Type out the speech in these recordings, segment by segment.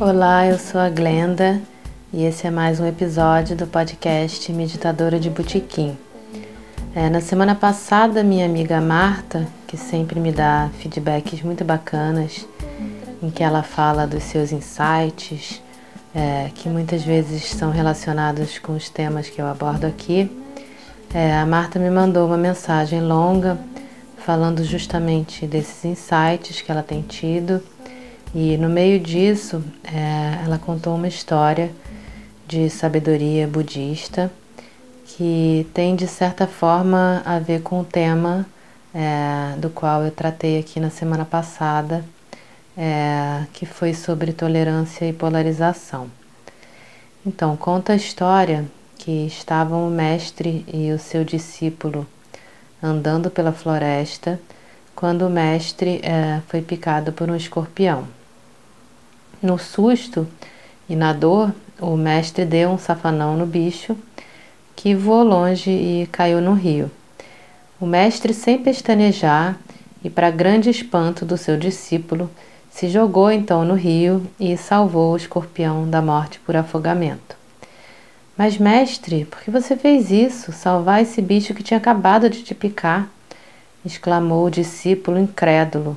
Olá, eu sou a Glenda e esse é mais um episódio do podcast Meditadora de Botequim. É, na semana passada, minha amiga Marta, que sempre me dá feedbacks muito bacanas, em que ela fala dos seus insights, é, que muitas vezes são relacionados com os temas que eu abordo aqui, é, a Marta me mandou uma mensagem longa falando justamente desses insights que ela tem tido e no meio disso, é, ela contou uma história de sabedoria budista que tem de certa forma a ver com o tema é, do qual eu tratei aqui na semana passada, é, que foi sobre tolerância e polarização. Então, conta a história que estavam o mestre e o seu discípulo andando pela floresta quando o mestre é, foi picado por um escorpião. No susto e na dor, o mestre deu um safanão no bicho que voou longe e caiu no rio. O mestre, sem pestanejar e para grande espanto do seu discípulo, se jogou então no rio e salvou o escorpião da morte por afogamento. Mas, mestre, por que você fez isso? Salvar esse bicho que tinha acabado de te picar? exclamou o discípulo incrédulo.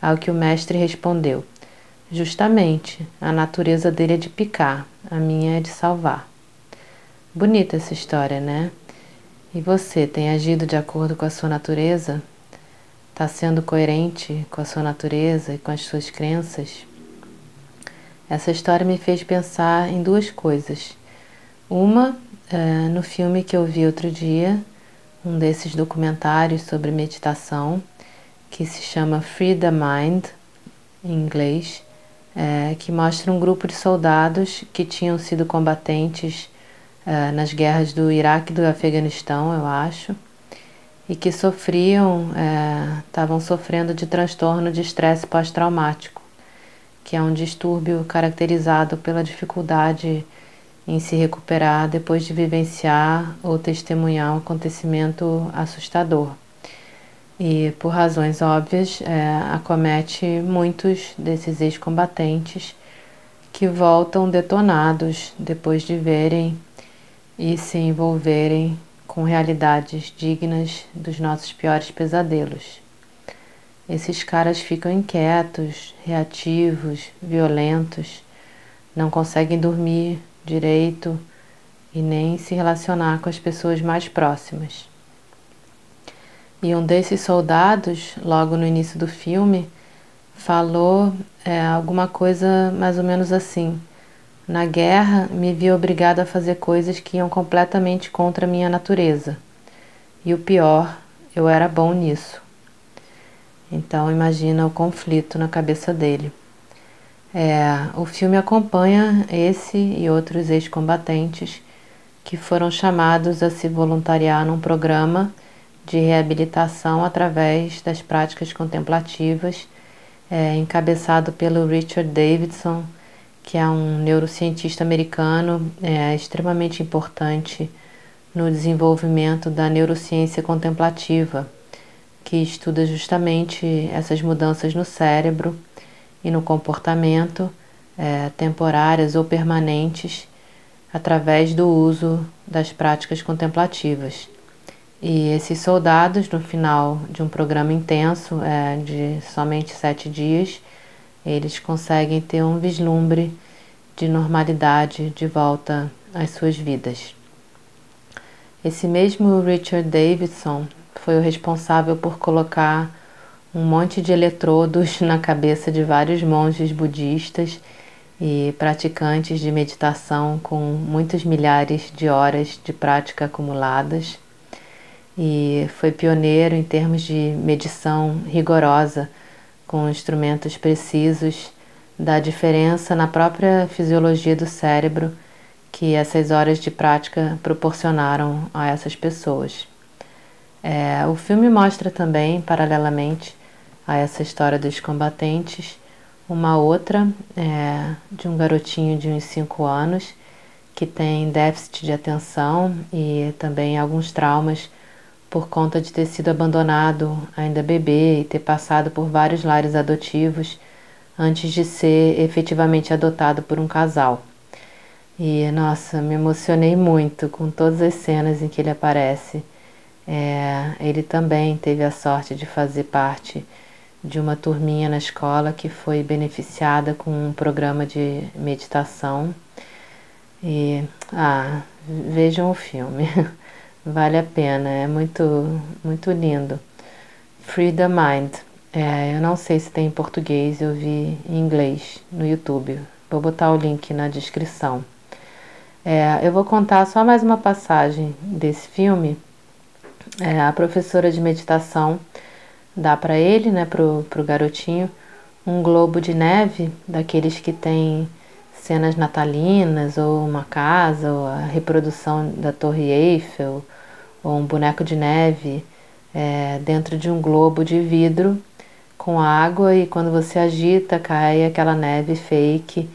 Ao que o mestre respondeu: Justamente, a natureza dele é de picar, a minha é de salvar. Bonita essa história, né? E você tem agido de acordo com a sua natureza? Está sendo coerente com a sua natureza e com as suas crenças? Essa história me fez pensar em duas coisas. Uma, é, no filme que eu vi outro dia, um desses documentários sobre meditação, que se chama Free the Mind, em inglês, é, que mostra um grupo de soldados que tinham sido combatentes é, nas guerras do Iraque e do Afeganistão, eu acho, e que sofriam, estavam é, sofrendo de transtorno de estresse pós-traumático, que é um distúrbio caracterizado pela dificuldade em se recuperar depois de vivenciar ou testemunhar um acontecimento assustador e, por razões óbvias, é, acomete muitos desses ex-combatentes que voltam detonados depois de verem e se envolverem com realidades dignas dos nossos piores pesadelos. Esses caras ficam inquietos, reativos, violentos, não conseguem dormir direito e nem se relacionar com as pessoas mais próximas. E um desses soldados, logo no início do filme, falou é, alguma coisa mais ou menos assim: Na guerra, me vi obrigado a fazer coisas que iam completamente contra a minha natureza. E o pior, eu era bom nisso. Então imagina o conflito na cabeça dele. É, o filme acompanha esse e outros ex-combatentes que foram chamados a se voluntariar num programa de reabilitação através das práticas contemplativas, é, encabeçado pelo Richard Davidson, que é um neurocientista americano é, extremamente importante no desenvolvimento da neurociência contemplativa, que estuda justamente essas mudanças no cérebro e no comportamento, é, temporárias ou permanentes, através do uso das práticas contemplativas. E esses soldados, no final de um programa intenso, é, de somente sete dias, eles conseguem ter um vislumbre de normalidade de volta às suas vidas. Esse mesmo Richard Davidson foi o responsável por colocar um monte de eletrodos na cabeça de vários monges budistas e praticantes de meditação com muitas milhares de horas de prática acumuladas e foi pioneiro em termos de medição rigorosa, com instrumentos precisos da diferença na própria fisiologia do cérebro que essas horas de prática proporcionaram a essas pessoas. É, o filme mostra também, paralelamente a essa história dos combatentes, uma outra é, de um garotinho de uns 5 anos que tem déficit de atenção e também alguns traumas por conta de ter sido abandonado ainda bebê e ter passado por vários lares adotivos antes de ser efetivamente adotado por um casal. E nossa, me emocionei muito com todas as cenas em que ele aparece. É, ele também teve a sorte de fazer parte de uma turminha na escola que foi beneficiada com um programa de meditação. E ah, vejam o filme, vale a pena, é muito, muito lindo. Free the Mind. É, eu não sei se tem em português, eu vi em inglês no YouTube. Vou botar o link na descrição. É, eu vou contar só mais uma passagem desse filme. É, a professora de meditação dá para ele, né, pro, pro garotinho, um globo de neve, daqueles que tem cenas natalinas, ou uma casa, ou a reprodução da Torre Eiffel, ou um boneco de neve é, dentro de um globo de vidro com água e quando você agita cai aquela neve fake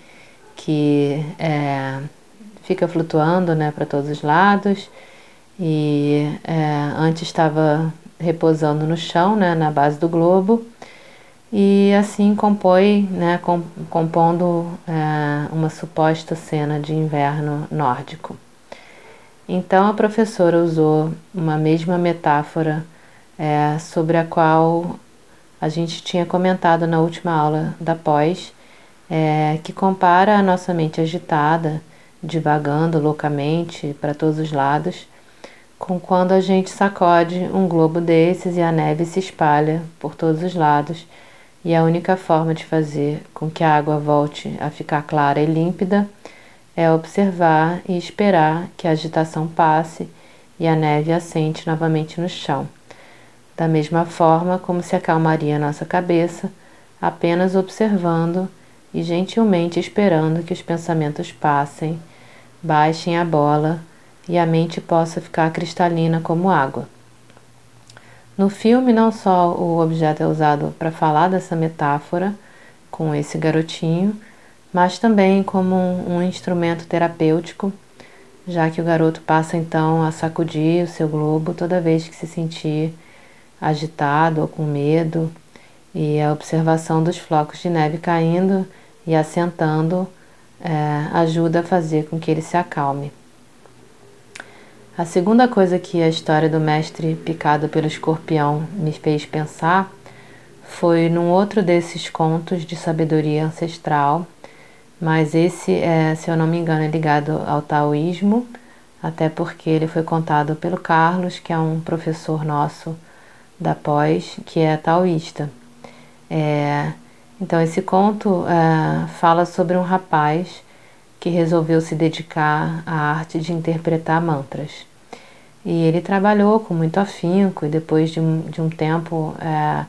que é, fica flutuando né, para todos os lados e é, antes estava repousando no chão, né, na base do globo e assim compõe, né, compondo é, uma suposta cena de inverno nórdico. Então a professora usou uma mesma metáfora é, sobre a qual a gente tinha comentado na última aula da pós, é, que compara a nossa mente agitada, divagando loucamente para todos os lados, com quando a gente sacode um globo desses e a neve se espalha por todos os lados, e a única forma de fazer com que a água volte a ficar clara e límpida é observar e esperar que a agitação passe e a neve assente novamente no chão da mesma forma como se acalmaria nossa cabeça, apenas observando e gentilmente esperando que os pensamentos passem, baixem a bola e a mente possa ficar cristalina como água. No filme, não só o objeto é usado para falar dessa metáfora com esse garotinho, mas também como um, um instrumento terapêutico, já que o garoto passa então a sacudir o seu globo toda vez que se sentir agitado ou com medo, e a observação dos flocos de neve caindo e assentando é, ajuda a fazer com que ele se acalme. A segunda coisa que a história do mestre picado pelo escorpião me fez pensar foi num outro desses contos de sabedoria ancestral, mas esse, é, se eu não me engano, é ligado ao taoísmo, até porque ele foi contado pelo Carlos, que é um professor nosso da pós, que é taoísta. É, então, esse conto é, fala sobre um rapaz que resolveu se dedicar à arte de interpretar mantras. E ele trabalhou com muito afinco, e depois de um, de um tempo é,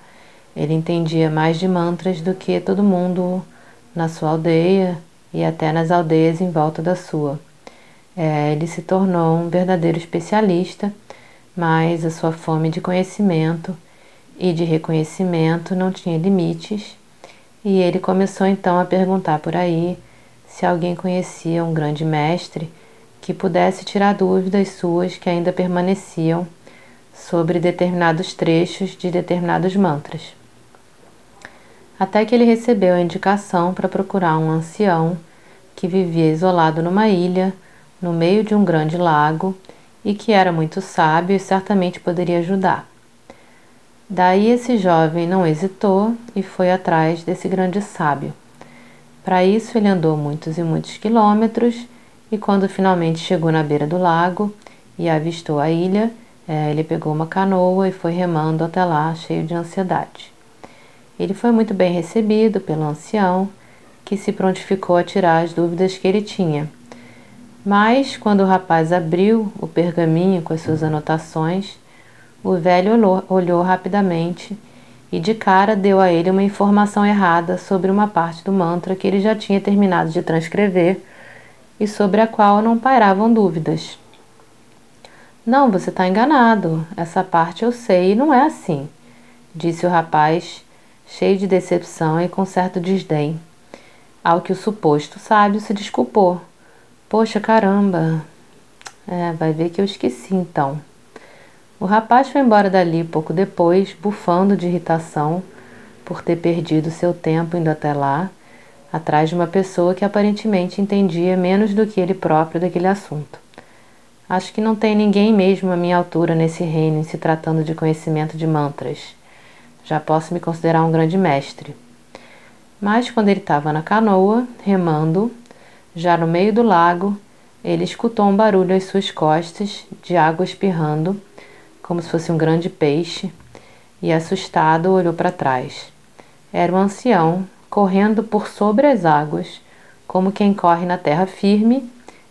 ele entendia mais de mantras do que todo mundo na sua aldeia e até nas aldeias em volta da sua. É, ele se tornou um verdadeiro especialista mas a sua fome de conhecimento e de reconhecimento não tinha limites, e ele começou então a perguntar por aí se alguém conhecia um grande mestre que pudesse tirar dúvidas suas que ainda permaneciam sobre determinados trechos de determinados mantras. Até que ele recebeu a indicação para procurar um ancião que vivia isolado numa ilha, no meio de um grande lago, e que era muito sábio e certamente poderia ajudar. Daí esse jovem não hesitou e foi atrás desse grande sábio. Para isso ele andou muitos e muitos quilômetros e quando finalmente chegou na beira do lago e avistou a ilha, é, ele pegou uma canoa e foi remando até lá, cheio de ansiedade. Ele foi muito bem recebido pelo ancião, que se prontificou a tirar as dúvidas que ele tinha mas, quando o rapaz abriu o pergaminho com as suas anotações, o velho olhou, olhou rapidamente e de cara deu a ele uma informação errada sobre uma parte do mantra que ele já tinha terminado de transcrever e sobre a qual não pairavam dúvidas. Não, você está enganado. Essa parte eu sei e não é assim, disse o rapaz, cheio de decepção e com certo desdém. Ao que o suposto sábio se desculpou. Poxa, caramba. É, vai ver que eu esqueci então. O rapaz foi embora dali pouco depois, bufando de irritação por ter perdido seu tempo indo até lá, atrás de uma pessoa que aparentemente entendia menos do que ele próprio daquele assunto. Acho que não tem ninguém mesmo à minha altura nesse reino em se tratando de conhecimento de mantras. Já posso me considerar um grande mestre. Mas quando ele estava na canoa, remando, já no meio do lago, ele escutou um barulho às suas costas, de água espirrando como se fosse um grande peixe, e assustado olhou para trás. Era um ancião correndo por sobre as águas, como quem corre na terra firme,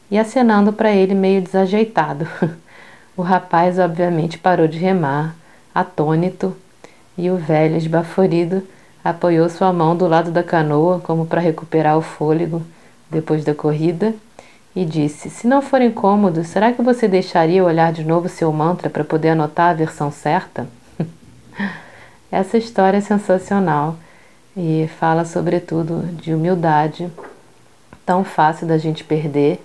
e acenando para ele meio desajeitado. o rapaz, obviamente, parou de remar, atônito, e o velho, esbaforido, apoiou sua mão do lado da canoa, como para recuperar o fôlego depois da corrida e disse: Se não for incômodo, será que você deixaria olhar de novo seu mantra para poder anotar a versão certa? Essa história é sensacional e fala, sobretudo, de humildade, tão fácil da gente perder,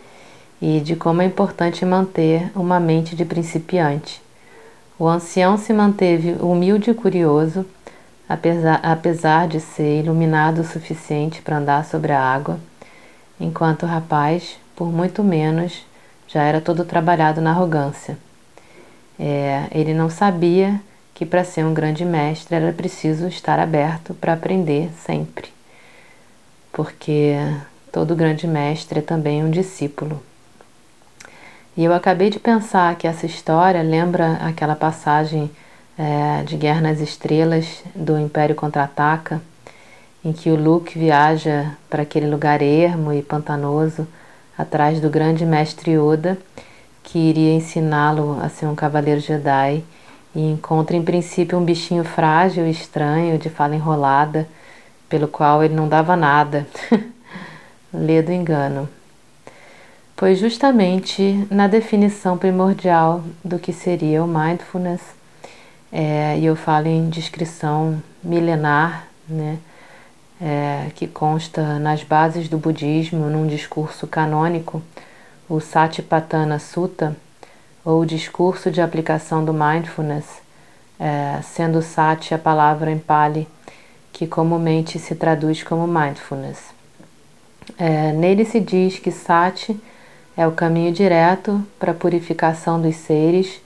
e de como é importante manter uma mente de principiante. O ancião se manteve humilde e curioso, apesar, apesar de ser iluminado o suficiente para andar sobre a água, enquanto o rapaz por muito menos, já era todo trabalhado na arrogância. É, ele não sabia que para ser um grande mestre era preciso estar aberto para aprender sempre, porque todo grande mestre é também um discípulo. E eu acabei de pensar que essa história lembra aquela passagem é, de Guerra nas Estrelas do Império Contra-Ataca, em que o Luke viaja para aquele lugar ermo e pantanoso atrás do grande mestre Yoda, que iria ensiná-lo a ser um cavaleiro Jedi, e encontra em princípio um bichinho frágil e estranho, de fala enrolada, pelo qual ele não dava nada. Lê do engano. Pois justamente na definição primordial do que seria o mindfulness, é, e eu falo em descrição milenar, né? é, que consta nas bases do budismo num discurso canônico, o Satipatthana Sutta, ou discurso de aplicação do mindfulness, é, sendo Sati a palavra em Pali que comumente se traduz como mindfulness. É, nele se diz que Sati é o caminho direto para a purificação dos seres,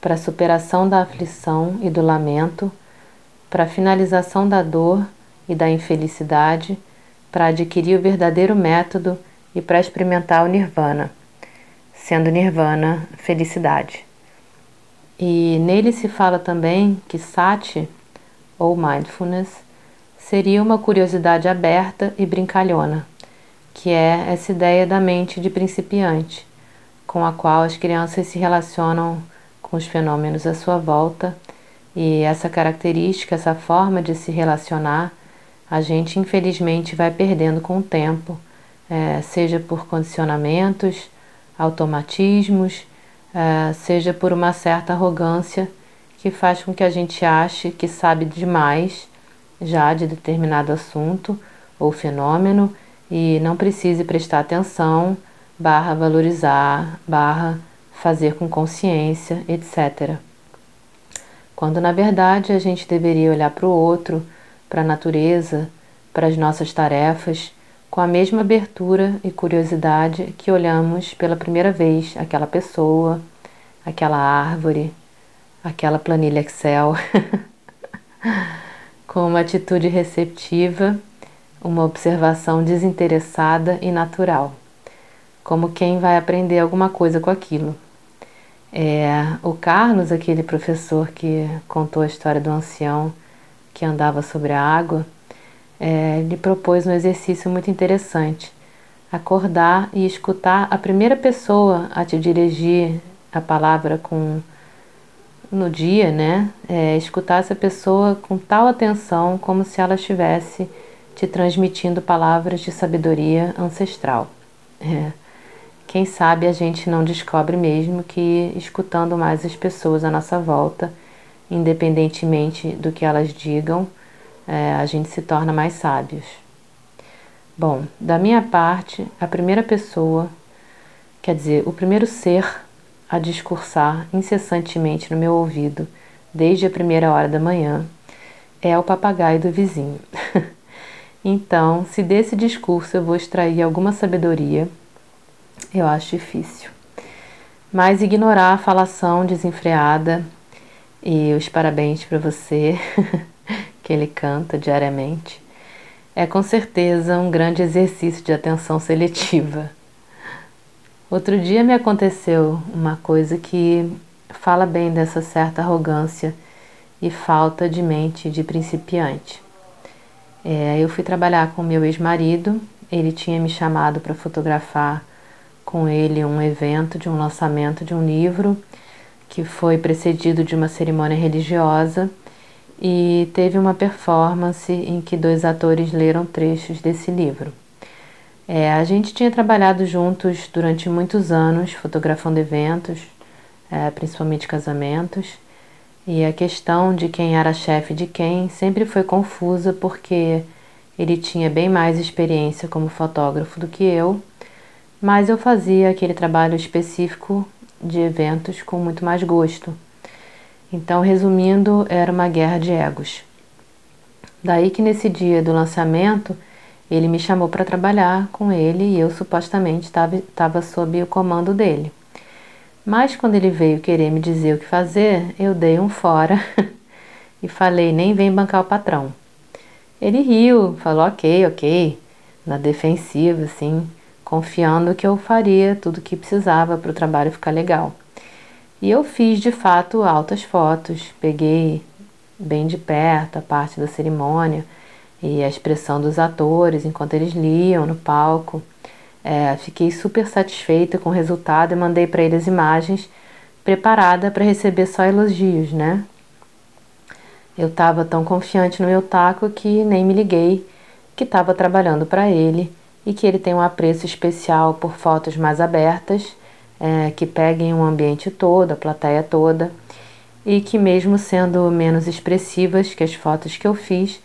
para a superação da aflição e do lamento, para a finalização da dor e da infelicidade para adquirir o verdadeiro método e para experimentar o nirvana, sendo nirvana felicidade. E nele se fala também que sati, ou mindfulness, seria uma curiosidade aberta e brincalhona, que é essa ideia da mente de principiante, com a qual as crianças se relacionam com os fenômenos à sua volta, e essa característica, essa forma de se relacionar a gente infelizmente vai perdendo com o tempo, é, seja por condicionamentos, automatismos, é, seja por uma certa arrogância que faz com que a gente ache que sabe demais já de determinado assunto ou fenômeno e não precise prestar atenção, barra valorizar, barra fazer com consciência, etc. Quando na verdade a gente deveria olhar para o outro para a natureza, para as nossas tarefas, com a mesma abertura e curiosidade que olhamos pela primeira vez aquela pessoa, aquela árvore, aquela planilha Excel, com uma atitude receptiva, uma observação desinteressada e natural, como quem vai aprender alguma coisa com aquilo. É, o Carlos, aquele professor que contou a história do ancião, que andava sobre a água, é, lhe propôs um exercício muito interessante: acordar e escutar a primeira pessoa a te dirigir a palavra com no dia, né, é escutar essa pessoa com tal atenção como se ela estivesse te transmitindo palavras de sabedoria ancestral. É. Quem sabe a gente não descobre mesmo que escutando mais as pessoas à nossa volta, independentemente do que elas digam, é, a gente se torna mais sábios. Bom, da minha parte, a primeira pessoa, quer dizer, o primeiro ser a discursar incessantemente no meu ouvido, desde a primeira hora da manhã, é o papagaio do vizinho. então, se desse discurso eu vou extrair alguma sabedoria, eu acho difícil. Mas ignorar a falação desenfreada e os parabéns para você que ele canta diariamente é com certeza um grande exercício de atenção seletiva. Outro dia me aconteceu uma coisa que fala bem dessa certa arrogância e falta de mente de principiante. É, eu fui trabalhar com meu ex-marido, ele tinha me chamado para fotografar com ele um evento de um lançamento de um livro que foi precedido de uma cerimônia religiosa. E teve uma performance em que dois atores leram trechos desse livro. É, a gente tinha trabalhado juntos durante muitos anos, fotografando eventos, é, principalmente casamentos, e a questão de quem era chefe de quem sempre foi confusa porque ele tinha bem mais experiência como fotógrafo do que eu, mas eu fazia aquele trabalho específico de eventos com muito mais gosto. Então, resumindo, era uma guerra de egos. Daí que nesse dia do lançamento ele me chamou para trabalhar com ele e eu supostamente estava sob o comando dele. Mas quando ele veio querer me dizer o que fazer, eu dei um fora e falei: nem vem bancar o patrão. Ele riu, falou: ok, ok, na defensiva, assim, confiando que eu faria tudo o que precisava para o trabalho ficar legal. E eu fiz de fato altas fotos, peguei bem de perto a parte da cerimônia e a expressão dos atores enquanto eles liam no palco. É, fiquei super satisfeita com o resultado e mandei para eles imagens preparada para receber só elogios, né? Eu estava tão confiante no meu taco que nem me liguei que estava trabalhando para ele e que ele tem um apreço especial por fotos mais abertas, é, que peguem o ambiente todo, a plateia toda, e que, mesmo sendo menos expressivas que as fotos que eu fiz,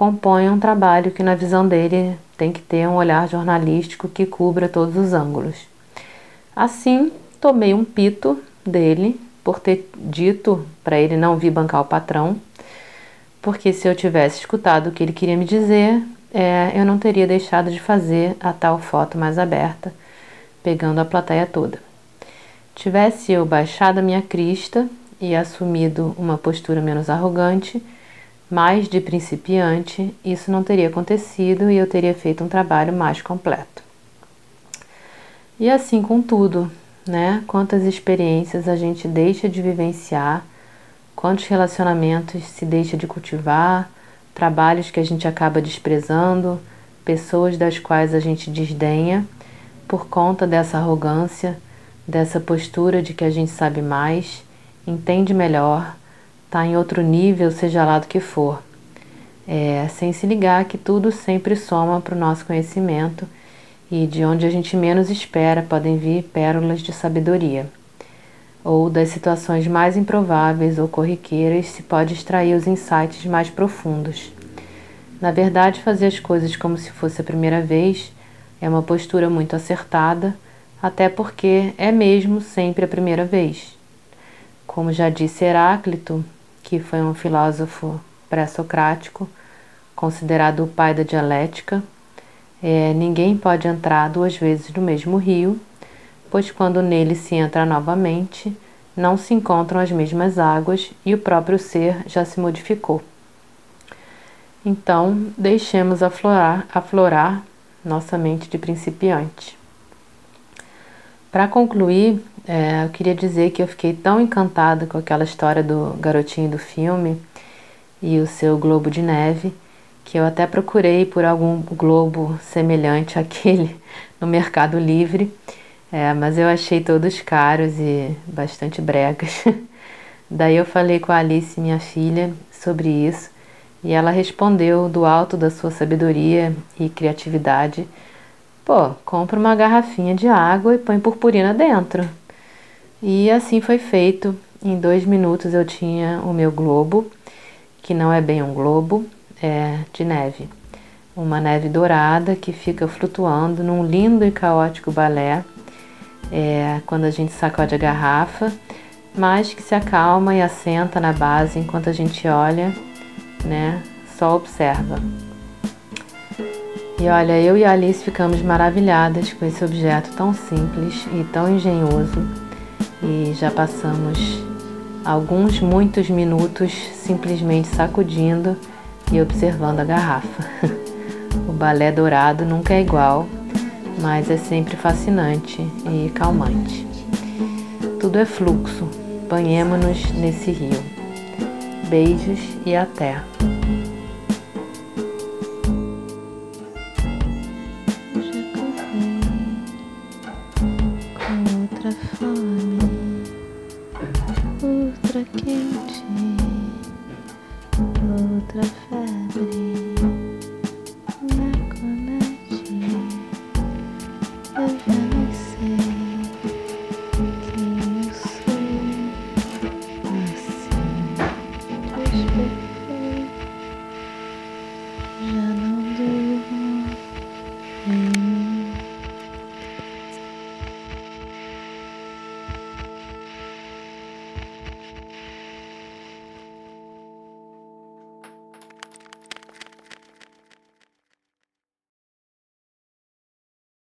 compõe um trabalho que, na visão dele, tem que ter um olhar jornalístico que cubra todos os ângulos. Assim, tomei um pito dele por ter dito para ele não vir bancar o patrão, porque se eu tivesse escutado o que ele queria me dizer, é, eu não teria deixado de fazer a tal foto mais aberta, pegando a plateia toda. Tivesse eu baixado a minha crista e assumido uma postura menos arrogante, mais de principiante, isso não teria acontecido e eu teria feito um trabalho mais completo. E assim com tudo, né? Quantas experiências a gente deixa de vivenciar, quantos relacionamentos se deixa de cultivar, trabalhos que a gente acaba desprezando, pessoas das quais a gente desdenha por conta dessa arrogância, dessa postura de que a gente sabe mais, entende melhor está em outro nível, seja lá do que for, é, sem se ligar que tudo sempre soma para o nosso conhecimento e de onde a gente menos espera podem vir pérolas de sabedoria. Ou das situações mais improváveis ou corriqueiras se pode extrair os insights mais profundos. Na verdade, fazer as coisas como se fosse a primeira vez é uma postura muito acertada, até porque é mesmo sempre a primeira vez. Como já disse Heráclito, que foi um filósofo pré-socrático, considerado o pai da dialética. É, ninguém pode entrar duas vezes no mesmo rio, pois quando nele se entra novamente, não se encontram as mesmas águas e o próprio ser já se modificou. Então, deixemos aflorar, aflorar nossa mente de principiante. Para concluir, é, eu queria dizer que eu fiquei tão encantada com aquela história do garotinho do filme e o seu globo de neve que eu até procurei por algum globo semelhante àquele no Mercado Livre, é, mas eu achei todos caros e bastante bregas. Daí eu falei com a Alice, minha filha, sobre isso e ela respondeu do alto da sua sabedoria e criatividade: Pô, compra uma garrafinha de água e põe purpurina dentro. E assim foi feito. Em dois minutos eu tinha o meu globo, que não é bem um globo, é de neve. Uma neve dourada que fica flutuando num lindo e caótico balé é, quando a gente sacode a garrafa, mas que se acalma e assenta na base enquanto a gente olha, né? Só observa. E olha, eu e a Alice ficamos maravilhadas com esse objeto tão simples e tão engenhoso e já passamos alguns muitos minutos simplesmente sacudindo e observando a garrafa. o balé dourado nunca é igual, mas é sempre fascinante e calmante. Tudo é fluxo, banhemo-nos nesse rio. Beijos e até! quente, outra febre.